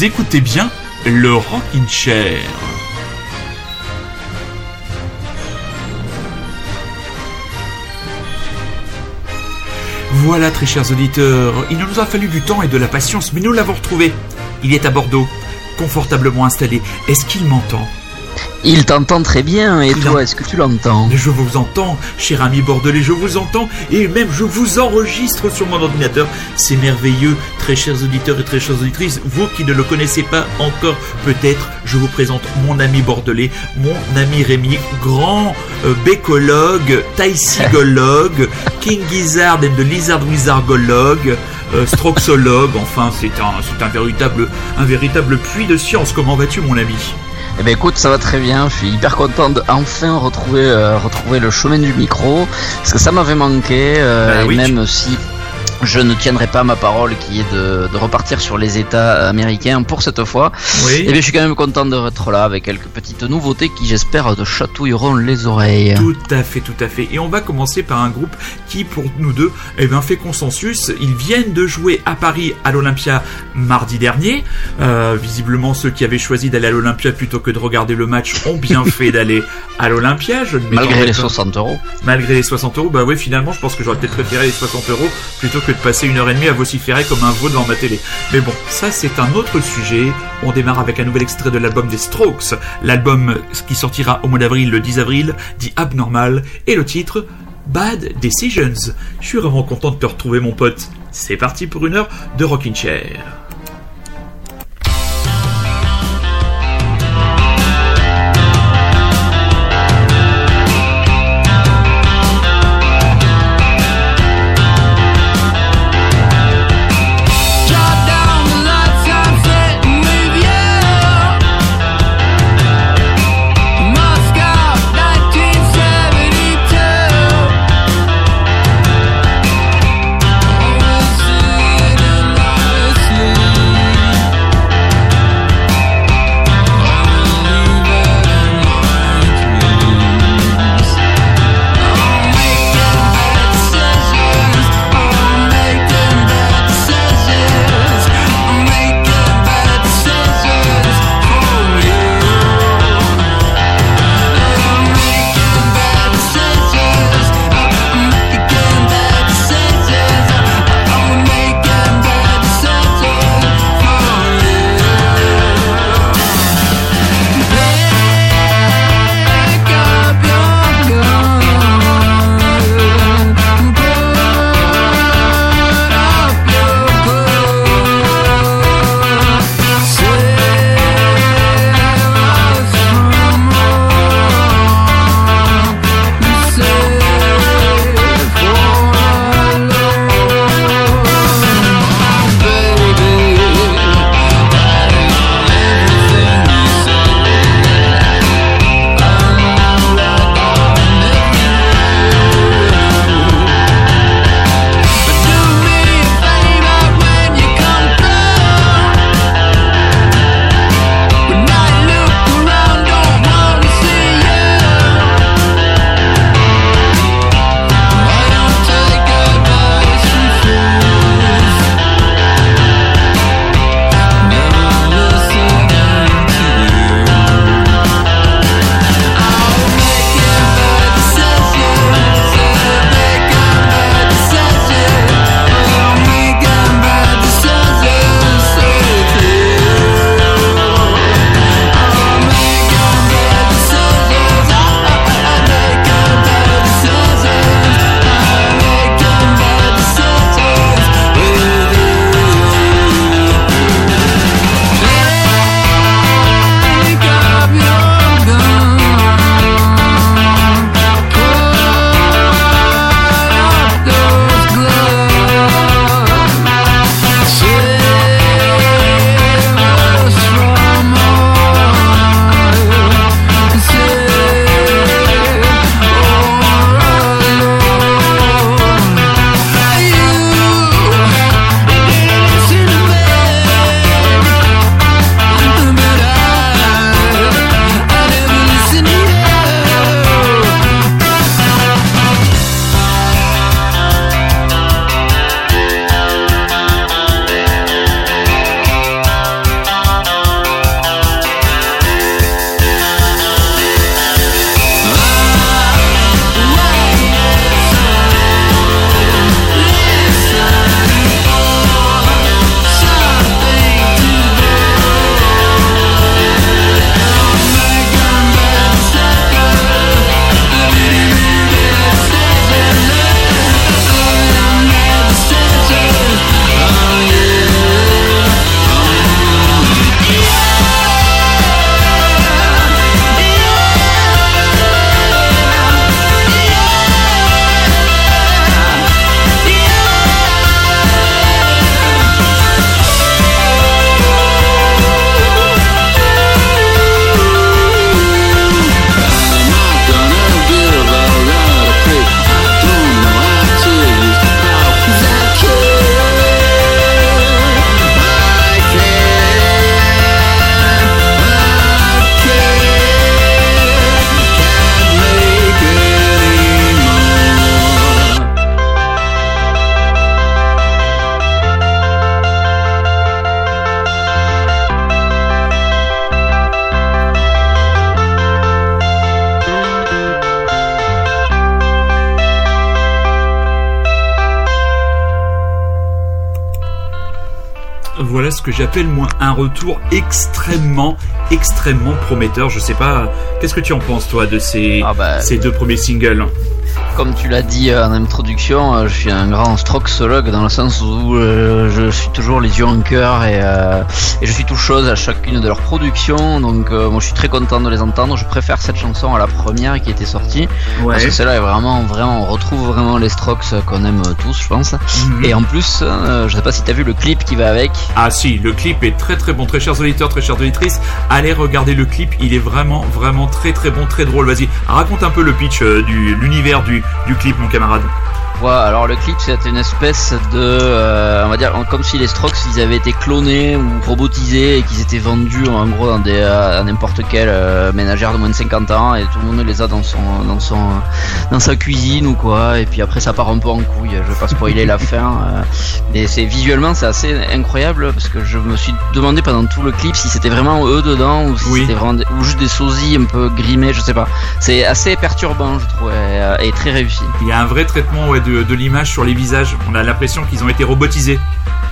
Écoutez bien le Rockin' Chair. Voilà, très chers auditeurs, il nous a fallu du temps et de la patience, mais nous l'avons retrouvé. Il est à Bordeaux, confortablement installé. Est-ce qu'il m'entend? Il t'entend très bien, et toi, est-ce que tu l'entends? Je vous entends, cher ami bordelais, je vous entends, et même je vous enregistre sur mon ordinateur. C'est merveilleux, très chers auditeurs et très chères auditrices. Vous qui ne le connaissez pas encore, peut-être, je vous présente mon ami bordelais, mon ami Rémi, grand euh, bécologue, taïsigologue, King Gizzard and the Lizard Wizardologue, euh, stroxologue, enfin, c'est un, un, véritable, un véritable puits de science. Comment vas-tu, mon ami? Eh ben écoute, ça va très bien. Je suis hyper content d'enfin retrouver euh, retrouver le chemin du micro parce que ça m'avait manqué euh, bah et même si je ne tiendrai pas ma parole qui est de, repartir sur les États américains pour cette fois. Oui. Et eh bien, je suis quand même content d'être là avec quelques petites nouveautés qui, j'espère, te chatouilleront les oreilles. Tout à fait, tout à fait. Et on va commencer par un groupe qui, pour nous deux, eh bien, fait consensus. Ils viennent de jouer à Paris à l'Olympia mardi dernier. Euh, visiblement, ceux qui avaient choisi d'aller à l'Olympia plutôt que de regarder le match ont bien fait d'aller à l'Olympia. Malgré les 60 euros. Malgré les 60 euros, bah oui, finalement, je pense que j'aurais peut-être préféré les 60 euros plutôt que de passer une heure et demie à vociférer comme un veau devant ma télé. Mais bon, ça c'est un autre sujet. On démarre avec un nouvel extrait de l'album des Strokes. L'album qui sortira au mois d'avril, le 10 avril, dit Abnormal, et le titre Bad Decisions. Je suis vraiment content de te retrouver mon pote. C'est parti pour une heure de Rockin' Chair. J'appelle moi un retour extrêmement, extrêmement prometteur. Je sais pas, qu'est-ce que tu en penses toi de ces, ah bah, ces deux premiers singles? Comme tu l'as dit euh, en introduction, euh, je suis un grand stroxologue dans le sens où euh, je suis toujours les yeux en cœur et, je suis tout chose à chacune de leurs productions. Donc moi je suis très content de les entendre. Je préfère cette chanson à la première qui était sortie parce que celle-là est vraiment, vraiment, on retrouve vraiment les Strokes qu'on aime tous, je pense. Mhm. Et en plus, je sais pas si tu as vu le clip qui va avec. Ah si, le clip est très très bon, très chers auditeurs, très chères auditrices. Allez regarder le clip, il est vraiment, vraiment très très bon, très drôle. Vas-y, raconte un peu le pitch du l'univers du, du clip, mon camarade Ouais, alors le clip c'était une espèce de, euh, on va dire, comme si les Strokes ils avaient été clonés ou robotisés et qu'ils étaient vendus en gros dans des, euh, à n'importe quelle euh, ménagère de moins de 50 ans et tout le monde les a dans son, dans son, dans sa cuisine ou quoi. Et puis après ça part un peu en couille. Je vais pas spoiler la fin. mais c'est visuellement c'est assez incroyable parce que je me suis demandé pendant tout le clip si c'était vraiment eux dedans ou si c'était vraiment ou juste des sosies un peu grimés, je sais pas. C'est assez perturbant je trouve et, très réussi. Il y a un vrai traitement ouais, de, l'image sur les visages. On a l'impression qu'ils ont été robotisés.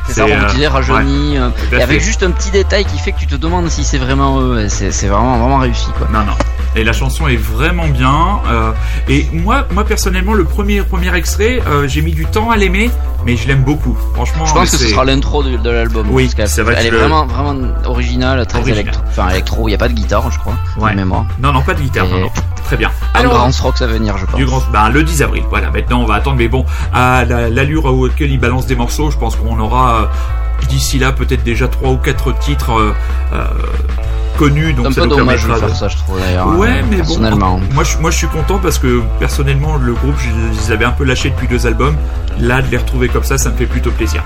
C'est ça, robotisés, euh, rajeunis. Euh, et avec juste un petit détail qui fait que tu te demandes si c'est vraiment eux. C'est vraiment, vraiment réussi. Quoi. Non, non. Et la chanson est vraiment bien. Euh, et moi, moi personnellement, le premier premier extrait, j'ai mis du temps à l'aimer, mais je l'aime beaucoup. Franchement, je pense que ce sera l'intro de, l'album. Oui, c'est vrai. Elle est vraiment vraiment originale, très électro. Enfin, électro. Il n'y a pas de guitare, je crois. Ouais. Mémoire. Non, non, pas de guitare. Non, non. Très bien. Alors, grand rock à venir, je pense. Du grand, ben, le 10 avril. Voilà. Maintenant, on va attendre. Mais bon, à l'allure laquelle il balance des morceaux, je pense qu'on aura euh, d'ici là peut-être déjà trois ou quatre titres euh, euh connu, donc ça nous permettra de faire ça, je trouve d'ailleurs. Ouais, mais bon, moi je, moi je suis content parce que personnellement le groupe, je, les avais un peu lâché depuis deux albums. Là, de les retrouver comme ça, ça me fait plutôt plaisir.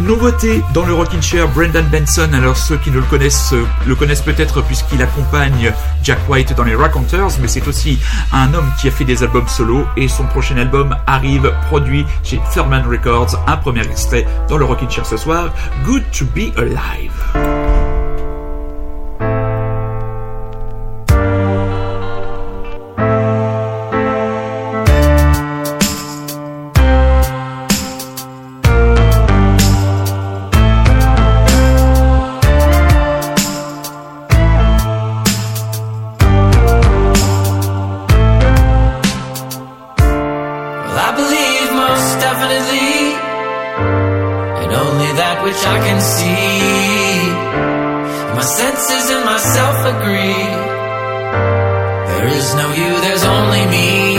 Nouveauté dans le Rockin' Chair, Brendan Benson. Alors ceux qui ne le connaissent le connaissent peut-être puisqu'il accompagne Jack White dans les Raconteurs, mais c'est aussi un homme qui a fait des albums solo et son prochain album arrive produit chez Thurman Records. Un premier extrait dans le Rockin' Chair ce soir, Good to Be Alive. out of thee, and only that which I can see. My senses and myself agree. There is no you, there's only me.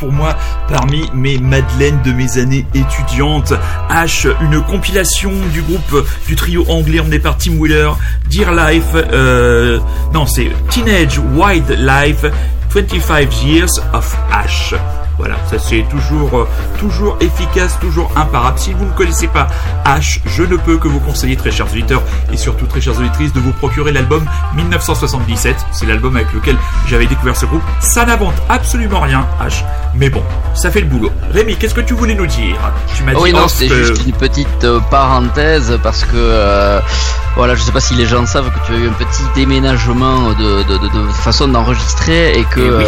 Pour moi parmi mes madeleines de mes années étudiantes. H, une compilation du groupe du trio anglais emmené par Tim Wheeler, Dear Life, euh, non c'est Teenage Wildlife, 25 Years of Ash. Voilà, ça c'est toujours, euh, toujours efficace, toujours imparable. Si vous ne connaissez pas H, je ne peux que vous conseiller, très chers auditeurs et surtout très chères auditrices, de vous procurer l'album 1977. C'est l'album avec lequel j'avais découvert ce groupe. Ça n'invente absolument rien, H, mais bon, ça fait le boulot. Rémi, qu'est-ce que tu voulais nous dire? Tu m'as dit Oui, non, c'est juste une petite euh, parenthèse parce que euh, voilà, je sais pas si les gens savent que tu as eu un petit déménagement de, de, façon d'enregistrer et que eh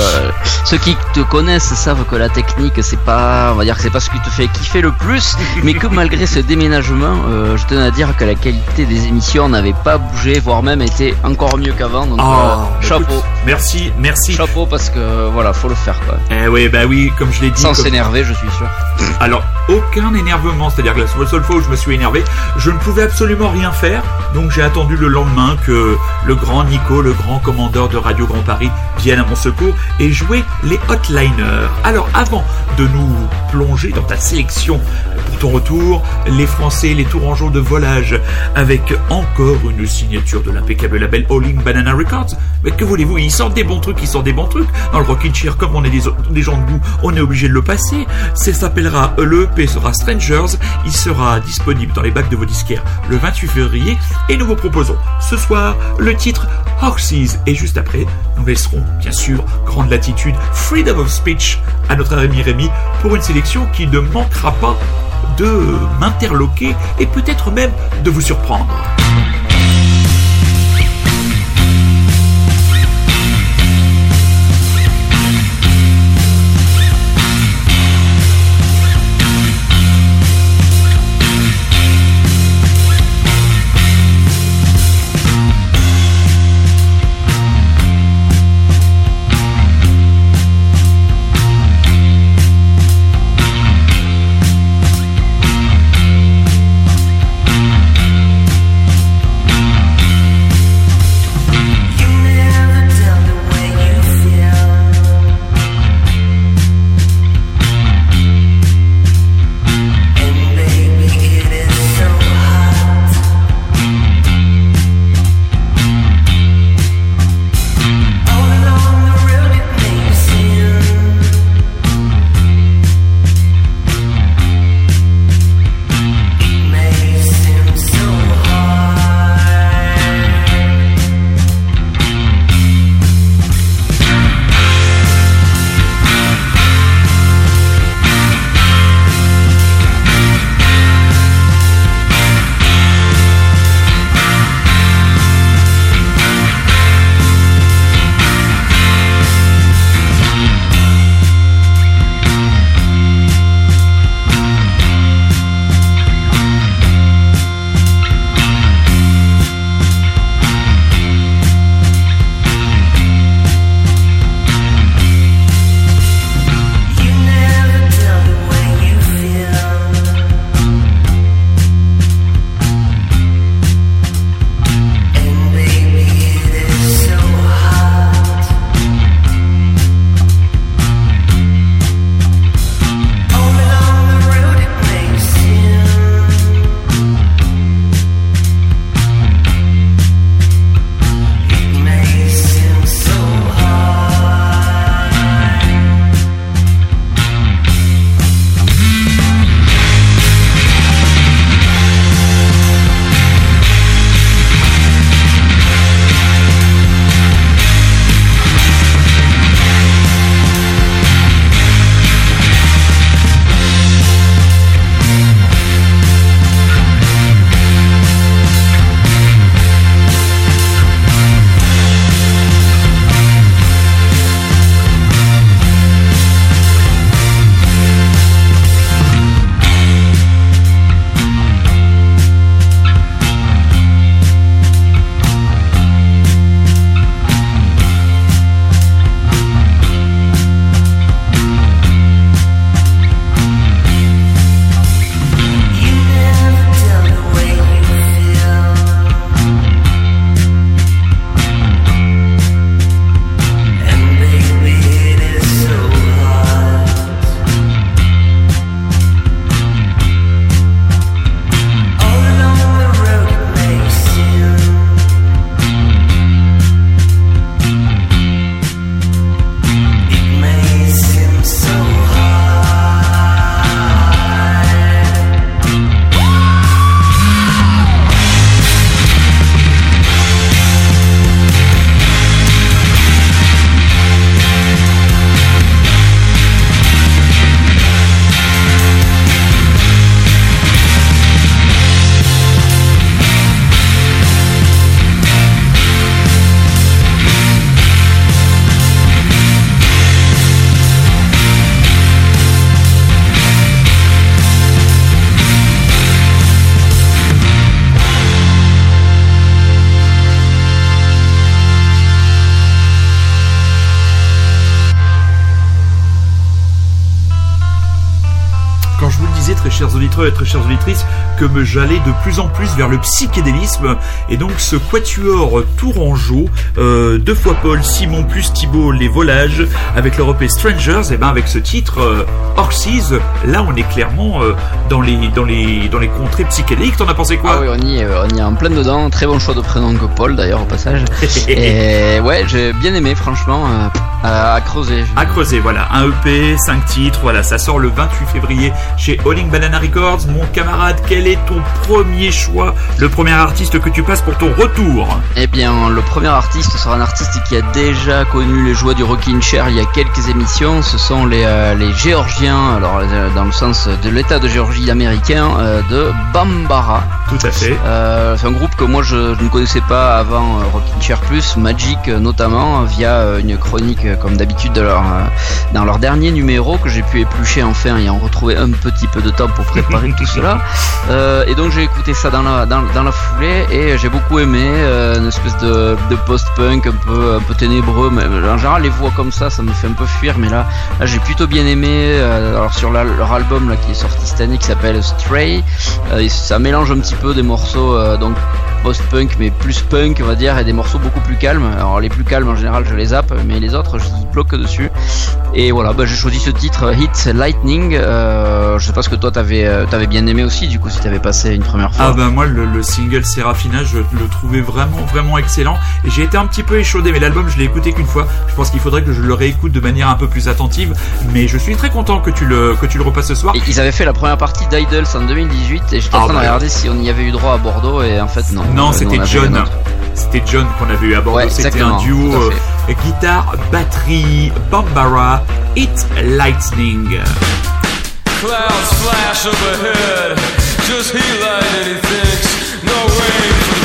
ceux qui te connaissent savent que la technique, c'est pas, on va dire que c'est pas ce qui te fait kiffer le plus, mais que malgré ce déménagement, euh, je tenais à dire que la qualité des émissions n'avait pas bougé, voire même été encore mieux qu'avant. Donc oh, chapeau. Merci, merci. Chapeau parce que voilà, faut le faire quoi. Eh oui, bah oui, comme je l'ai dit. Sans s'énerver, je suis sûr. Alors, aucun énervement, c'est-à-dire que la seule fois où je me suis énervé, je ne pouvais absolument rien faire, donc j'ai attendu le lendemain que le grand Nico, le grand commandeur de Radio Grand Paris, vienne à mon secours et jouer les hotliners. Alors, avant de nous plonger dans ta sélection pour ton retour, les Français, les Tourangeaux de volage, avec encore une signature de l'impeccable label All In Banana Records. Mais que voulez-vous, ils sortent des bons trucs, ils sortent des bons trucs. Dans le Rockin' Cheer, comme on est des, gens de goût, on est obligé de le passer. Ça s'appellera, le EP sera Strangers. Il sera disponible dans les bacs de vos disquaires le 28 février. Et nous vous proposons ce soir le titre Horses. Et juste après, nous laisserons, bien sûr, grande latitude, Freedom of Speech à notre ami Rémi pour une sélection qui ne manquera pas de m'interloquer et peut-être même de vous surprendre. Que j'allais de plus en plus vers le psychédélisme. Et donc ce quatuor tourangeau, euh, deux fois Paul, Simon plus Thibault, les volages, avec l'Europe Strangers, et ben avec ce titre euh, Orsies, là on est clairement euh, dans les dans les dans les contrées psychédéliques. T'en as pensé quoi? Ah oui, on y est, on y est en plein dedans. Très bon choix de prénom que Paul d'ailleurs au passage. et ouais, j'ai bien aimé franchement. à creuser. À creuser, voilà. Un EP, 5 titres, voilà, ça sort le 28 février chez Alling Banana Records. Mon camarade, quel est ton premier choix, le premier artiste que tu passes pour ton retour Eh bien, le premier artiste sera un artiste qui a déjà connu les joies du Rockin' Chair il y a quelques émissions. Ce sont les, euh, les Géorgiens, alors euh, dans le sens de l'État de Géorgie américain, euh, de Bambara. Tout à fait. c'est un groupe que moi je, ne connaissais pas avant Rockin' Chair Plus, Magic notamment, via une chronique comme d'habitude dans leur dernier numéro que j'ai pu éplucher enfin et en retrouver un petit peu de temps pour préparer tout cela. Euh, et donc j'ai écouté ça dans la, dans, dans la foulée et j'ai beaucoup aimé euh, une espèce de, de post-punk un peu, un peu ténébreux. Mais en général, les voix comme ça, ça me fait un peu fuir. Mais là, j'ai plutôt bien aimé. Euh, alors sur leur album là, qui est sorti cette année qui s'appelle Stray, ça mélange un petit peu des morceaux donc post-punk mais plus punk on va dire et des morceaux beaucoup plus calmes. Alors les plus calmes en général je les zappe mais les autres je bloque dessus. Et voilà, bah, j'ai choisi ce titre Hit Lightning. Euh, je sais pas ce que toi t'avais euh, avais bien aimé aussi du coup si t'avais passé une première fois. Ah bah moi le, single Serafina je le trouvais vraiment vraiment excellent et j'ai été un petit peu échaudé mais l'album je l'ai écouté qu'une fois. Je pense qu'il faudrait que je le réécoute de manière un peu plus attentive mais je suis très content que tu le que tu le repasses ce soir. ils avaient fait la première partie d'Idols en 2018 et j'étais en ah train de bah. regarder si on y avait eu droit à Bordeaux et en fait non. Non, euh, c'était John. C'était John qu'on avait eu à Bordeaux. c'était un duo euh, guitare, batterie, Bambara, It Lightning. Clouds flash overhead, just he light and he thinks, no rain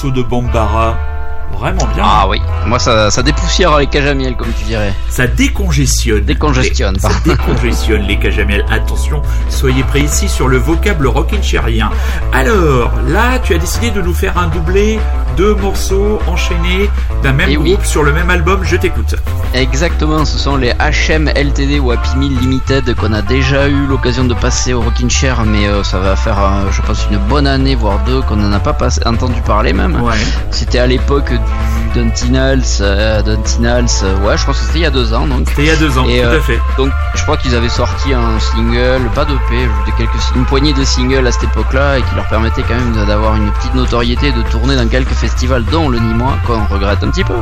morceau de Bambara. Vraiment bien. Ah oui, moi ça, ça dépoussière les cajamiels comme tu dirais. Ça décongestionne. Décongestionne. ça décongestionne les cajamiels. Attention, soyez précis sur le vocable rockinchérien. Alors, là, tu as décidé de nous faire un doublé, deux morceaux enchaînés d'un même groupe sur le même album. Je t'écoute. Exactement, ce sont les HM LTD ou Happy Meal Limited qu'on a déjà eu l'occasion de passer au Rockin' Chair, mais euh, ça va faire, euh, je pense, une bonne année, voire deux, qu'on n'en a pas entendu parler même. Ouais. C'était à l'époque du Duntinals, euh, Duntinals, ouais, je pense que c'était il y a deux ans. Donc. C'était il y a deux ans, tout à fait. Donc, je crois qu'ils avaient sorti un single, pas de P, de quelques, une poignée de singles à cette époque-là, et qui leur permettait quand même d'avoir une petite notoriété, de tourner dans quelques festivals, dont le Nîmois, qu'on regrette un petit peu.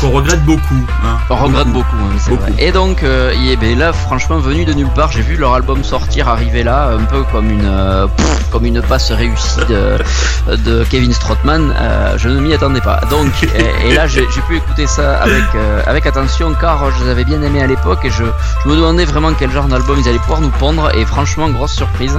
Qu'on regrette beaucoup. Hein. On regrette beaucoup, hein, Vrai. Et donc, euh, ben là, franchement, venu de nulle part, j'ai vu leur album sortir, arriver là, un peu comme une, euh, comme une passe réussie de, de Kevin Strothman. Euh, je ne m'y attendais pas. Donc, et, là, j'ai pu écouter ça avec, euh, avec attention, car je les avais bien aimés à l'époque et je, me demandais vraiment quel genre d'album ils allaient pouvoir nous pondre. Et franchement, grosse surprise.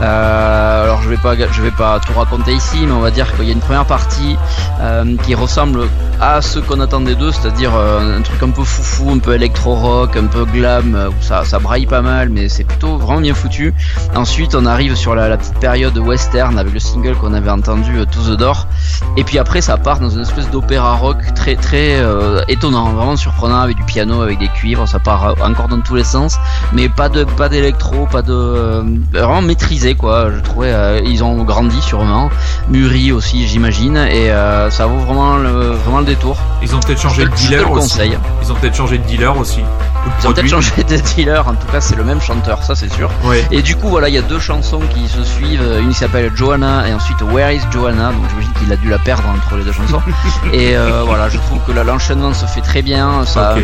Euh, alors je vais pas je vais pas tout raconter ici, mais on va dire qu'il y a une première partie euh, qui ressemble à ce qu'on attendait d'eux, c'est-à-dire un truc un peu foufou, un peu électro-rock, un peu glam, ça braille pas mal, mais c'est plutôt vraiment bien foutu. Ensuite, on arrive sur la, la petite période western avec le single qu'on avait entendu, To the Door, et puis après ça part dans une espèce d'opéra rock très très étonnant, vraiment surprenant avec du piano, avec des cuivres, ça part encore dans tous les sens, mais pas de pas d'électro, pas de vraiment maîtrisé quoi. Je trouvais euh, ils ont grandi sûrement, mûri aussi j'imagine et euh, ça vaut vraiment le, vraiment le détour. Ils ont peut-être changé de dealer aussi. Ils ont peut-être changé de dealer aussi. Ils ont peut-être changé de dealer, en tout cas c'est le même chanteur, ça c'est sûr. Et du coup voilà, il y a deux chansons qui se suivent, une qui s'appelle Joanna et ensuite Where is Joanna, donc j'imagine qu'il a dû la perdre entre les deux chansons. et euh, voilà, je trouve que l'enchaînement se fait très bien, ça,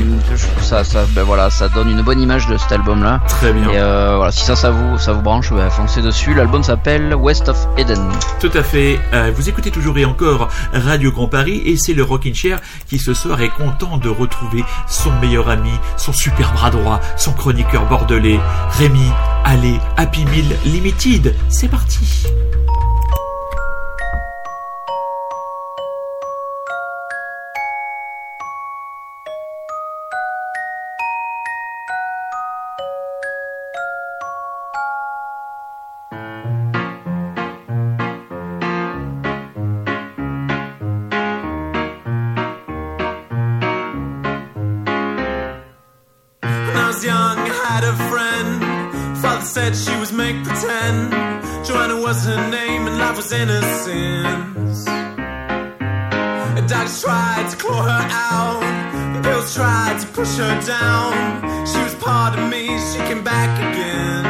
ça, ça, ben voilà, ça donne une bonne image de cet album là. Très bien. Et euh, voilà, si ça, ça vous, ça vous branche, ben, foncez dessus. L'album s'appelle West of Eden. Tout à fait. Euh, vous écoutez toujours et encore Radio Grand Paris et c'est le Rockin' Chair qui ce soir est content de retrouver son meilleur ami, son super bras droit, son chroniqueur bordelais, Rémi Allez, Happy Meal Limited. C'est parti. Innocence. Doctors tried to claw her out, the pills tried to push her down. She was part of me, she came back again.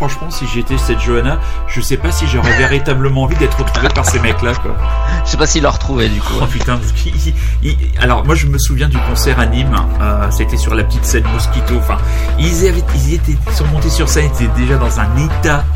Franchement, si j'étais cette Johanna, je sais pas si j'aurais véritablement envie d'être retrouvé par ces mecs-là, quoi. Je sais pas s'ils l'ont retrouvé, du coup. Oh putain, alors moi, je me souviens du concert à Nîmes, euh, c'était sur la petite scène Mosquito, enfin, ils, avaient, ils étaient, sont montés sur scène, ils étaient déjà dans un état,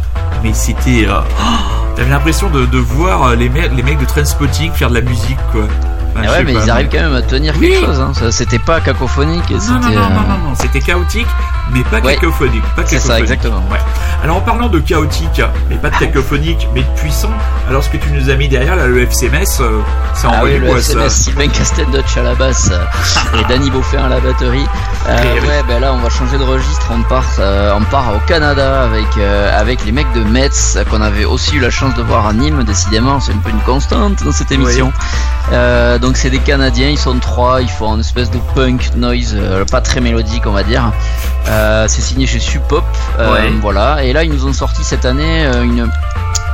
mais c'était... Euh, T'avais l'impression de, de voir les, mecs, les mecs de Trainspotting faire de la musique, quoi. Ah ouais, mais ils arrivent quand même à tenir quelque chose. Hein. C'était pas cacophonique. Non, non, non, non, non, non. c'était chaotique, mais pas cacophonique. C'est ça, exactement. Ouais. Alors en parlant de chaotique, mais pas de cacophonique, mais de puissant, alors ce que tu nous as mis derrière, là, le FCMS, euh, c'est en ah oui, le FCMS, Sylvain Castel-Dutch à la basse euh, et Danny Beaufin à la batterie. Euh, ouais, ben là, on va changer de registre. On part, on part au Canada avec, avec les mecs de Metz qu'on avait aussi eu la chance de voir à Nîmes. Décidément, c'est un peu une constante dans cette émission. Euh, donc c'est des Canadiens, ils sont trois, ils font une espèce de punk noise, euh, pas très mélodique on va dire. Euh, c'est signé chez Supop, voilà. Et là ils nous ont sorti cette année une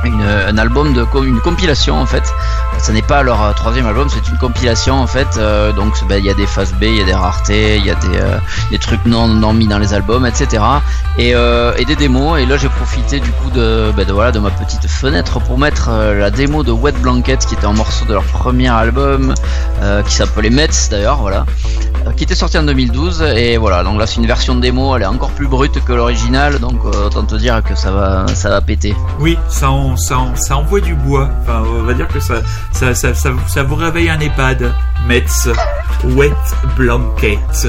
un album de une compilation en fait. Ce n'est pas leur troisième album, c'est une compilation en fait. donc ben, il y a des phases B, il y a des raretés, il y a des, des trucs non, non mis dans les albums, etc. Et, et des démos. Et là j'ai profité du coup de, ben, voilà de ma petite fenêtre pour mettre la démo de Wet Blanket qui était un morceau de leur premier album euh, qui s'appelait Metz d'ailleurs, voilà, euh, qui était sorti en 2012 et voilà. Donc là c'est une version de démo, elle est encore plus brute que l'original, donc euh, autant te dire que ça va, ça va péter. Oui, ça, ça, envoie du bois. On va dire que ça, ça, ça, ça, ça vous réveille un EHPAD. Metz, Wet Blanket.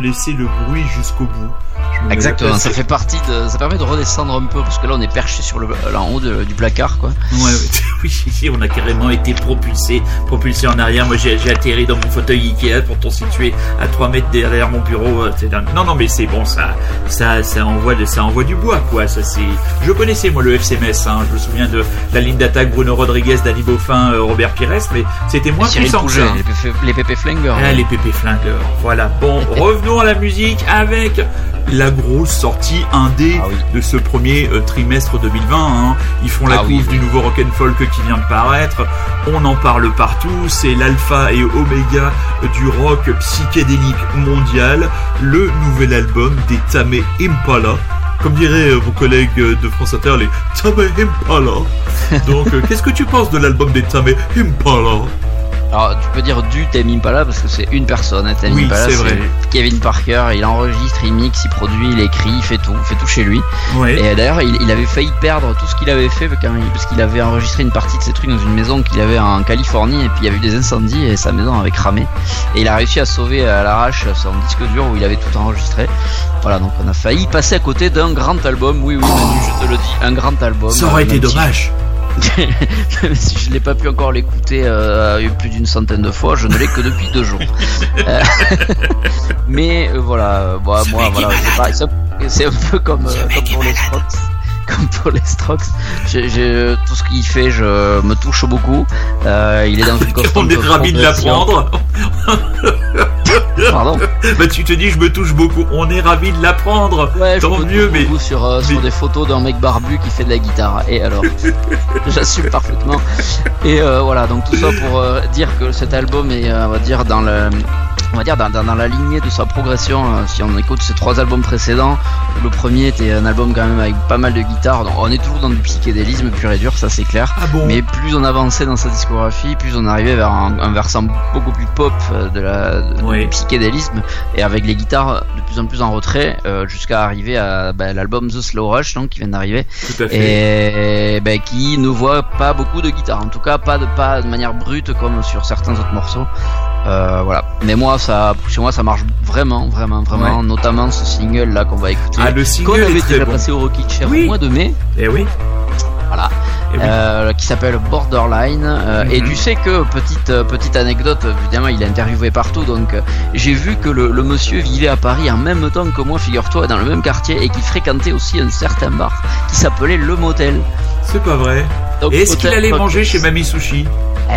Laisser le bruit jusqu'au bout. Exactement, ça fait partie de, ça permet de redescendre un peu parce que là on est perché sur le, là, en haut du placard quoi. Ouais, oui, on a carrément été propulsé, propulsé en arrière. Moi j'ai atterri dans mon fauteuil Ikea pour t'en situer à 3 mètres derrière mon bureau. Euh, non non mais c'est bon ça, ça, ça envoie, ça envoie du bois quoi. Ça c'est, je connaissais moi le FCMS, hein. je me souviens de la ligne d'attaque Bruno Rodriguez, Danny Beaufin, euh, Robert Pires, mais c'était moins puissant que ça. Les pépé flingueurs. Ah, les pépé flingueurs. Voilà. Bon, revenons à la musique avec la grosse sortie indé ah de ce premier euh, trimestre 2020. Hein. Ils font la ah du nouveau rock and folk qui vient de paraître. On en parle partout. C'est l'alpha et oméga du rock psychédélique mondial. Le nouvel album des Tame Impala. Comme diraient euh, vos collègues de France Inter, les Tame Impala. Donc, euh, qu'est-ce que tu penses de l'album des Tame Impala? Alors tu peux dire du Tame Impala parce que c'est une personne. Hein, oui, c'est vrai. Kevin Parker, il enregistre, il mixe, il produit, il écrit, il fait tout, il fait tout chez lui. Et d'ailleurs, il, avait failli perdre tout ce qu'il avait fait parce qu'il avait enregistré une partie de ses trucs dans une maison qu'il avait en Californie et puis il y avait eu des incendies et sa maison avait cramé. Et il a réussi à sauver à l'arrache son disque dur où il avait tout enregistré. Voilà, donc on a failli passer à côté d'un grand album. Oui, oui, je te le dis, un grand album. Ça aurait été dommage. Si je n'ai pas pu encore l'écouter euh, plus d'une centaine de fois, je ne l'ai que depuis deux jours. Euh, mais euh, voilà, moi, voilà, c'est un peu comme, comme pour les Strokes comme pour les Strokes. tout ce qu'il fait, je me touche beaucoup. il est dans une On est ravi de l'apprendre. Pardon. Bah tu te dis je me touche beaucoup. On est ravi de l'apprendre. Ouais, Tant je mieux, mais sur, euh, sur des photos d'un mec barbu qui fait de la guitare. Et alors, j'assume parfaitement. Et euh, voilà, donc tout ça pour euh, dire que cet album est, on va dire, dans le on va dire dans, dans, la lignée de sa progression euh, si on écoute ses trois albums précédents le premier était un album quand même avec pas mal de guitares. Donc on est toujours dans du psychédélisme pur et dur ça c'est clair. Ah mais plus on avançait dans sa discographie plus on arrivait vers un, versant beaucoup plus pop euh, de la du psychédélisme. Et avec les guitares de plus en plus en retrait euh, jusqu'à arriver à bah, l'album The Slow Rush donc qui vient d'arriver. Et bah, qui ne voit pas beaucoup de guitares. En tout cas pas de pas de manière brute comme sur certains autres morceaux euh, voilà. Mais moi, ça, chez moi, ça marche vraiment, vraiment, vraiment. Notamment ce single là qu'on va écouter. Ah, le single qu'on avait déjà passé au Rocky Chair au mois de mai. Et eh oui. Voilà. Eh euh, qui s'appelle Borderline. Euh, et mhm. tu sais que petite petite anecdote, évidemment, il est interviewé partout, donc j'ai vu que le, le, monsieur vivait à Paris en même temps que moi, figure-toi, dans le même quartier, et qui fréquentait aussi un certain bar qui s'appelait Le Motel. C'est pas vrai. Est-ce qu'il allait manger chez Mamie Sushi?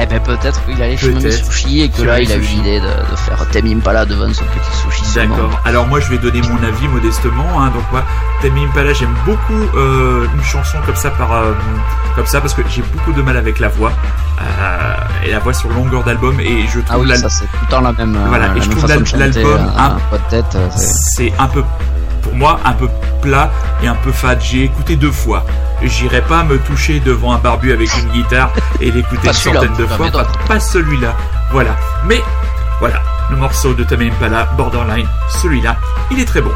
Eh ben peut-être qu'il allait chez Mamie Sushi et que là il a eu l'idée de, de, faire Tame Impala devant son petit sushi. D'accord. Alors moi je vais donner mon avis modestement. Hein. Donc moi Tame Impala j'aime beaucoup euh, une chanson comme ça par euh, comme ça parce que j'ai beaucoup de mal avec la voix euh, et la voix sur longueur d'album et je trouve ah oui, ça c'est tout le temps la même. Voilà et je trouve l'album un... c'est un peu pour moi un peu plat et un peu fade. J'ai écouté deux fois. J'irai pas me toucher devant un barbu avec une guitare et l'écouter une centaine de fois. Pas, celui-là. Voilà. Mais voilà, le morceau de Tame Impala, Borderline, celui-là, il est très bon.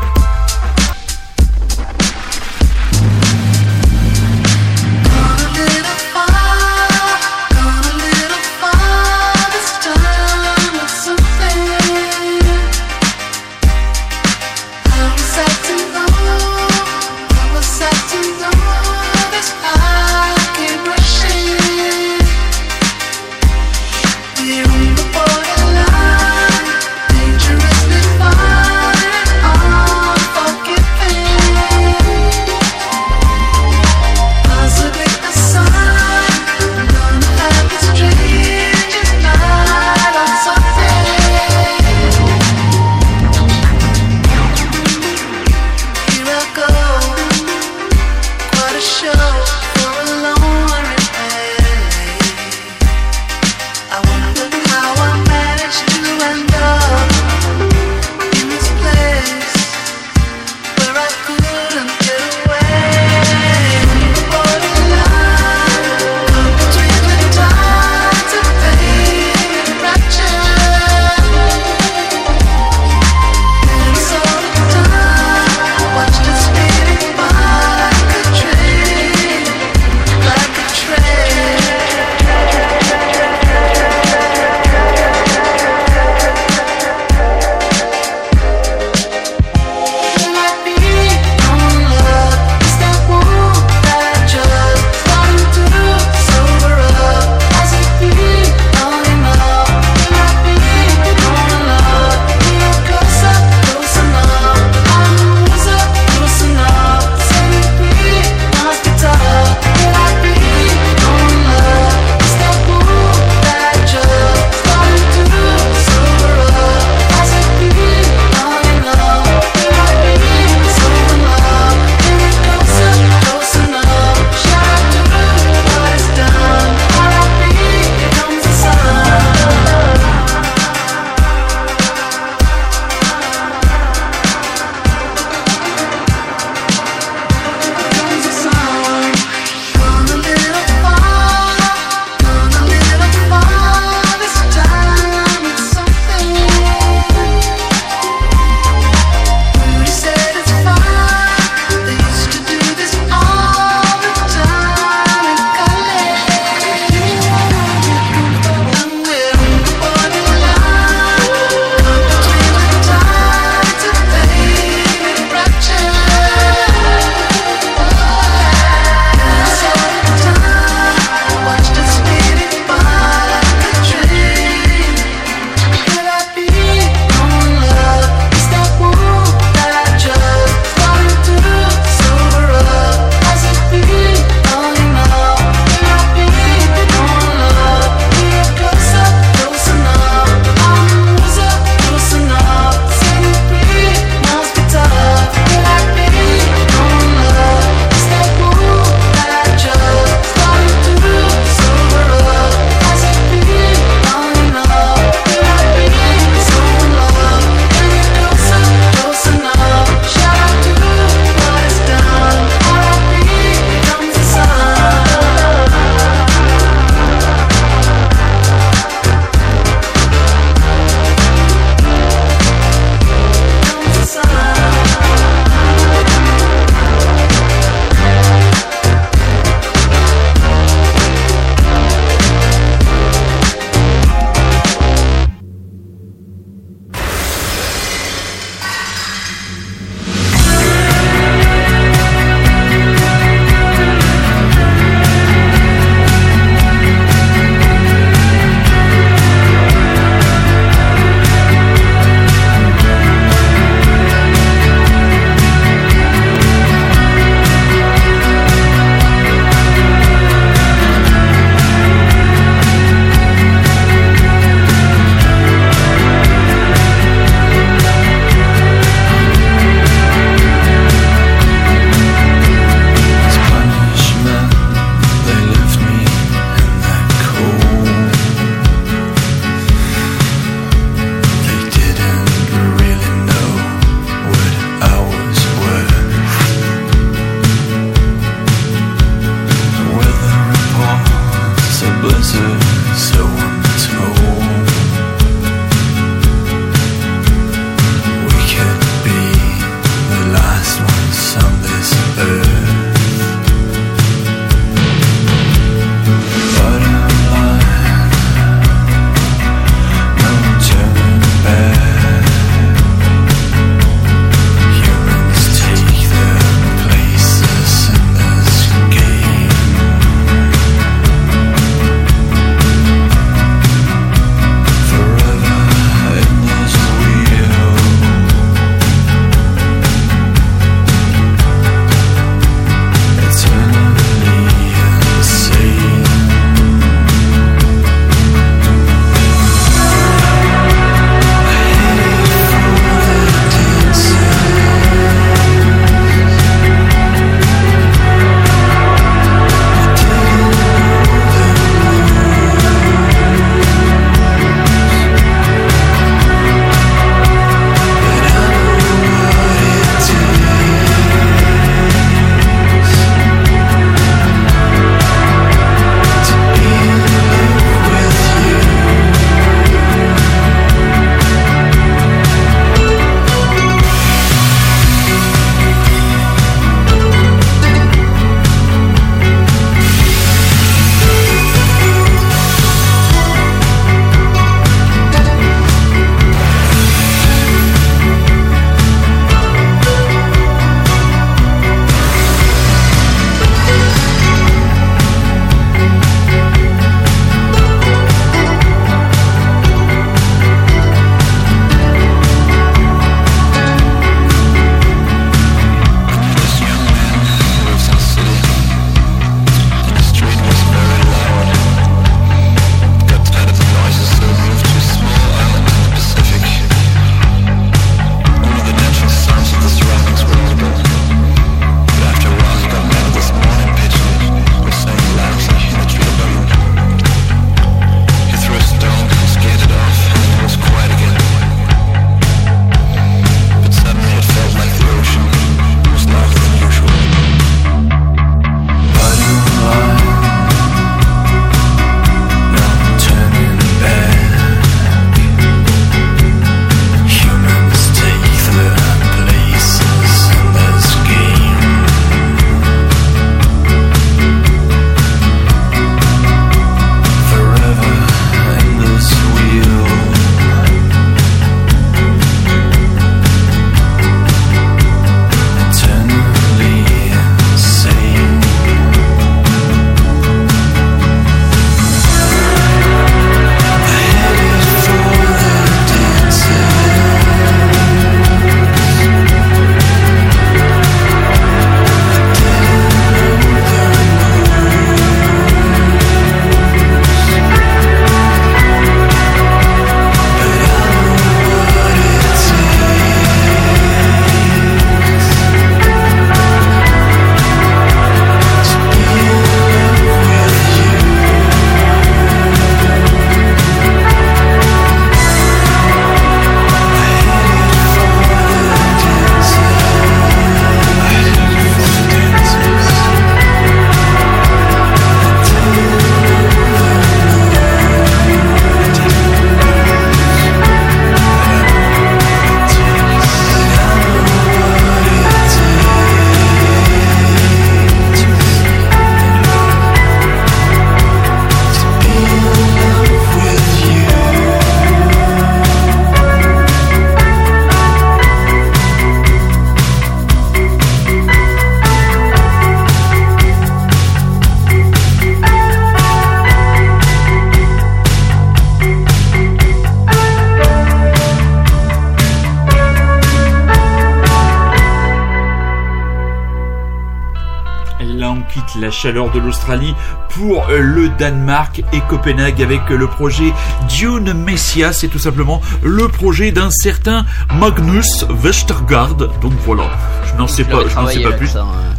Chaleur de l'Australie pour le Danemark et Copenhague avec le projet Dune Messia. C'est tout simplement le projet d'un certain Magnus Westergaard. Donc voilà, je n'en sais pas, je n'en sais pas plus.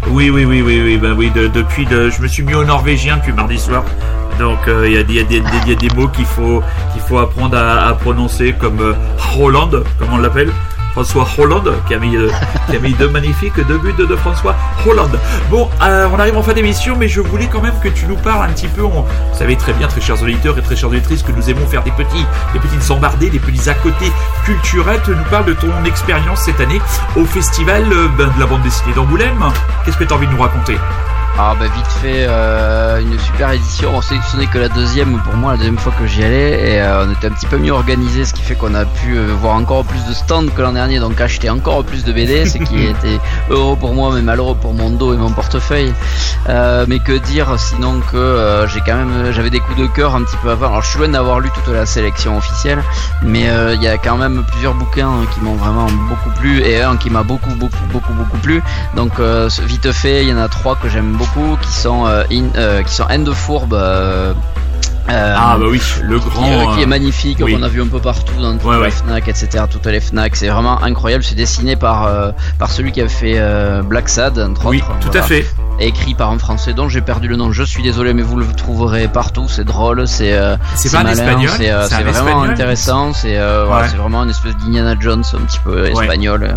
Oui, oui, oui, oui, oui, ben oui. depuis, je me suis mis au norvégien depuis mardi soir. Donc il euh, y, y, a des mots qu'il faut, qu'il faut apprendre à, prononcer comme euh, Holland, comme on l'appelle. François Hollande, qui a mis, euh, qui deux magnifiques deux buts de, François Hollande. Bon, euh, on arrive en fin d'émission, mais je voulais quand même que tu nous parles un petit peu. vous savez très bien, très chers auditeurs et très chères auditrices, que nous aimons faire des petits, des petites embardées, des petits à côté culturels. Tu nous parles de ton expérience cette année au festival euh, ben, de la bande dessinée d'Angoulême. Qu'est-ce que tu as envie de nous raconter? Alors bah vite fait euh, une super édition. On sait que ce n'est que la deuxième pour moi, la deuxième fois que j'y allais et euh, on était un petit peu mieux organisé, ce qui fait qu'on a pu euh, voir encore plus de stands que l'an dernier, donc acheter encore plus de BD, ce qui était heureux pour moi mais malheureux pour mon dos et mon portefeuille. mais que dire sinon que j'ai quand même j'avais des coups de cœur un petit peu avant. Alors je suis loin d'avoir lu toute la sélection officielle, mais il y a quand même plusieurs bouquins qui m'ont vraiment beaucoup plu et un qui m'a beaucoup beaucoup beaucoup beaucoup plu. Donc vite fait, il y en a trois que j'aime beaucoup qui sont, euh, euh, qui sont End de Fourbe. Euh, ah bah oui, le grand qui, est magnifique, qu'on a vu un peu partout dans toutes les Fnac, etc. Toutes les Fnac, c'est vraiment incroyable. C'est dessiné par par celui qui a fait Black Sad, entre oui, tout à fait écrit par un français dont j'ai perdu le nom. Je suis désolé, mais vous le trouverez partout. C'est drôle, c'est euh, c'est espagnol, c'est euh, vraiment intéressant. C'est euh, voilà, c'est vraiment une espèce d'Indiana Jones un petit peu espagnol.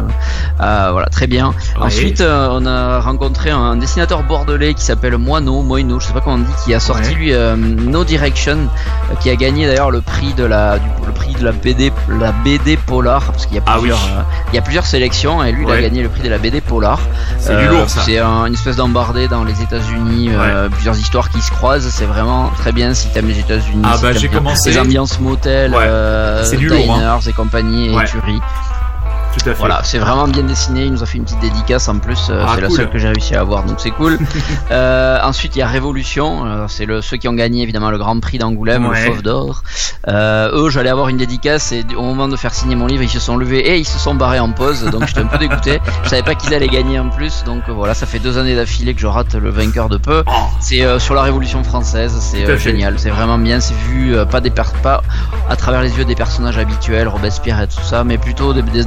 voilà, très bien. Ensuite, on a rencontré un dessinateur bordelais qui s'appelle Moino, Moino, je sais pas comment on dit, qui a sorti lui No Direction, qui a gagné d'ailleurs le prix de la du, le prix de la BD la BD Polar parce qu'il y a ah plusieurs il y a plusieurs sélections et lui il a gagné le prix de la BD Polar. C'est du lourd ça. C'est une espèce d'embarras dans les États-Unis, euh, plusieurs histoires qui se croisent. C'est vraiment très bien si t'aimes les États-Unis. Ah bah j'ai commencé. Les ambiances motel, euh, diners hein. et compagnie et Voilà, c'est vraiment bien dessiné. Il nous a fait une petite dédicace en plus. Euh, ah, c'est la seule que j'ai réussi à avoir, donc c'est cool. euh, ensuite, il y a Révolution. Euh, c'est le ceux qui ont gagné évidemment le Grand Prix d'Angoulême, le Fauve d'Or. Euh, eux, j'allais avoir une dédicace et au moment de faire signer mon livre, ils se sont levés et ils se sont barrés en pause. Donc j'étais un peu dégoûté. Je savais pas qu'ils allaient gagner en plus. Donc voilà, ça fait deux années d'affilée que je rate le vainqueur de peu. C'est sur la Révolution française. C'est génial. C'est vraiment bien. C'est vu pas des pas à travers les yeux des personnages habituels, Robespierre et tout ça, mais plutôt des, des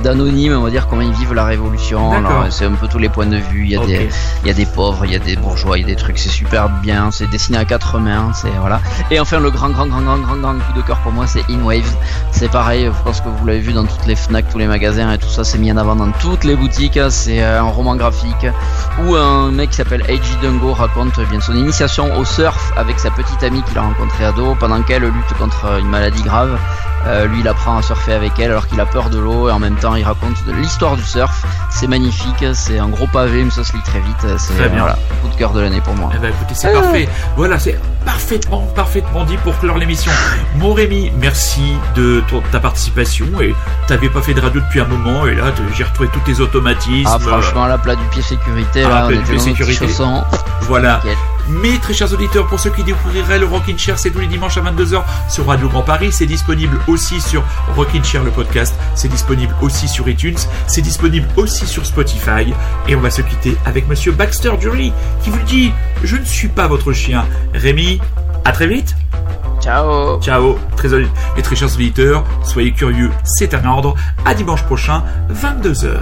on va dire comment ils vivent la révolution. C'est un peu tous les points de vue. Il y a des, il y a des pauvres, il y a des bourgeois, il y a des trucs. C'est super bien. C'est dessiné à quatre mains. C'est voilà. Et enfin le grand, grand, grand, grand, grand, grand coup de cœur pour moi, c'est In Waves. C'est pareil. Je pense que vous l'avez vu dans toutes les Fnac, tous les magasins et tout ça. C'est mis en avant dans toutes les boutiques. C'est euh, un roman graphique où un mec qui s'appelle Eiji Dungo raconte bien son initiation au surf avec sa petite amie qu'il a rencontrée ado pendant qu'elle lutte contre une maladie grave. Euh, lui, il apprend à surfer avec elle alors qu'il a peur de l'eau et en même temps, il raconte de l'histoire du surf. C'est magnifique, c'est un gros pavé, mais ça se lit très vite. C'est voilà, coup de cœur de l'année pour moi. Eh ben, écoutez, c'est parfait. Voilà, c'est parfaitement, parfaitement dit pour clore l'émission. Mon Rémi, merci de ta participation. Et t'avais pas fait de radio depuis un moment, et là, j'ai retrouvé tous tes automatismes. Ah, franchement, la plat du pied sécurité, là, on était sécurité. Voilà. Mais très chers auditeurs, pour ceux qui découvriraient le Rockin' Chair, c'est tous les dimanches à 22h sur Radio Grand Paris. C'est disponible aussi sur Rockin' Chair le podcast. C'est disponible aussi sur iTunes. C'est disponible aussi sur Spotify. Et on va se quitter avec Monsieur Baxter Dury qui vous dit Je ne suis pas votre chien. Rémi, à très vite. Ciao. Ciao. Très, et très chers auditeurs, soyez curieux, c'est un ordre. À dimanche prochain, 22h.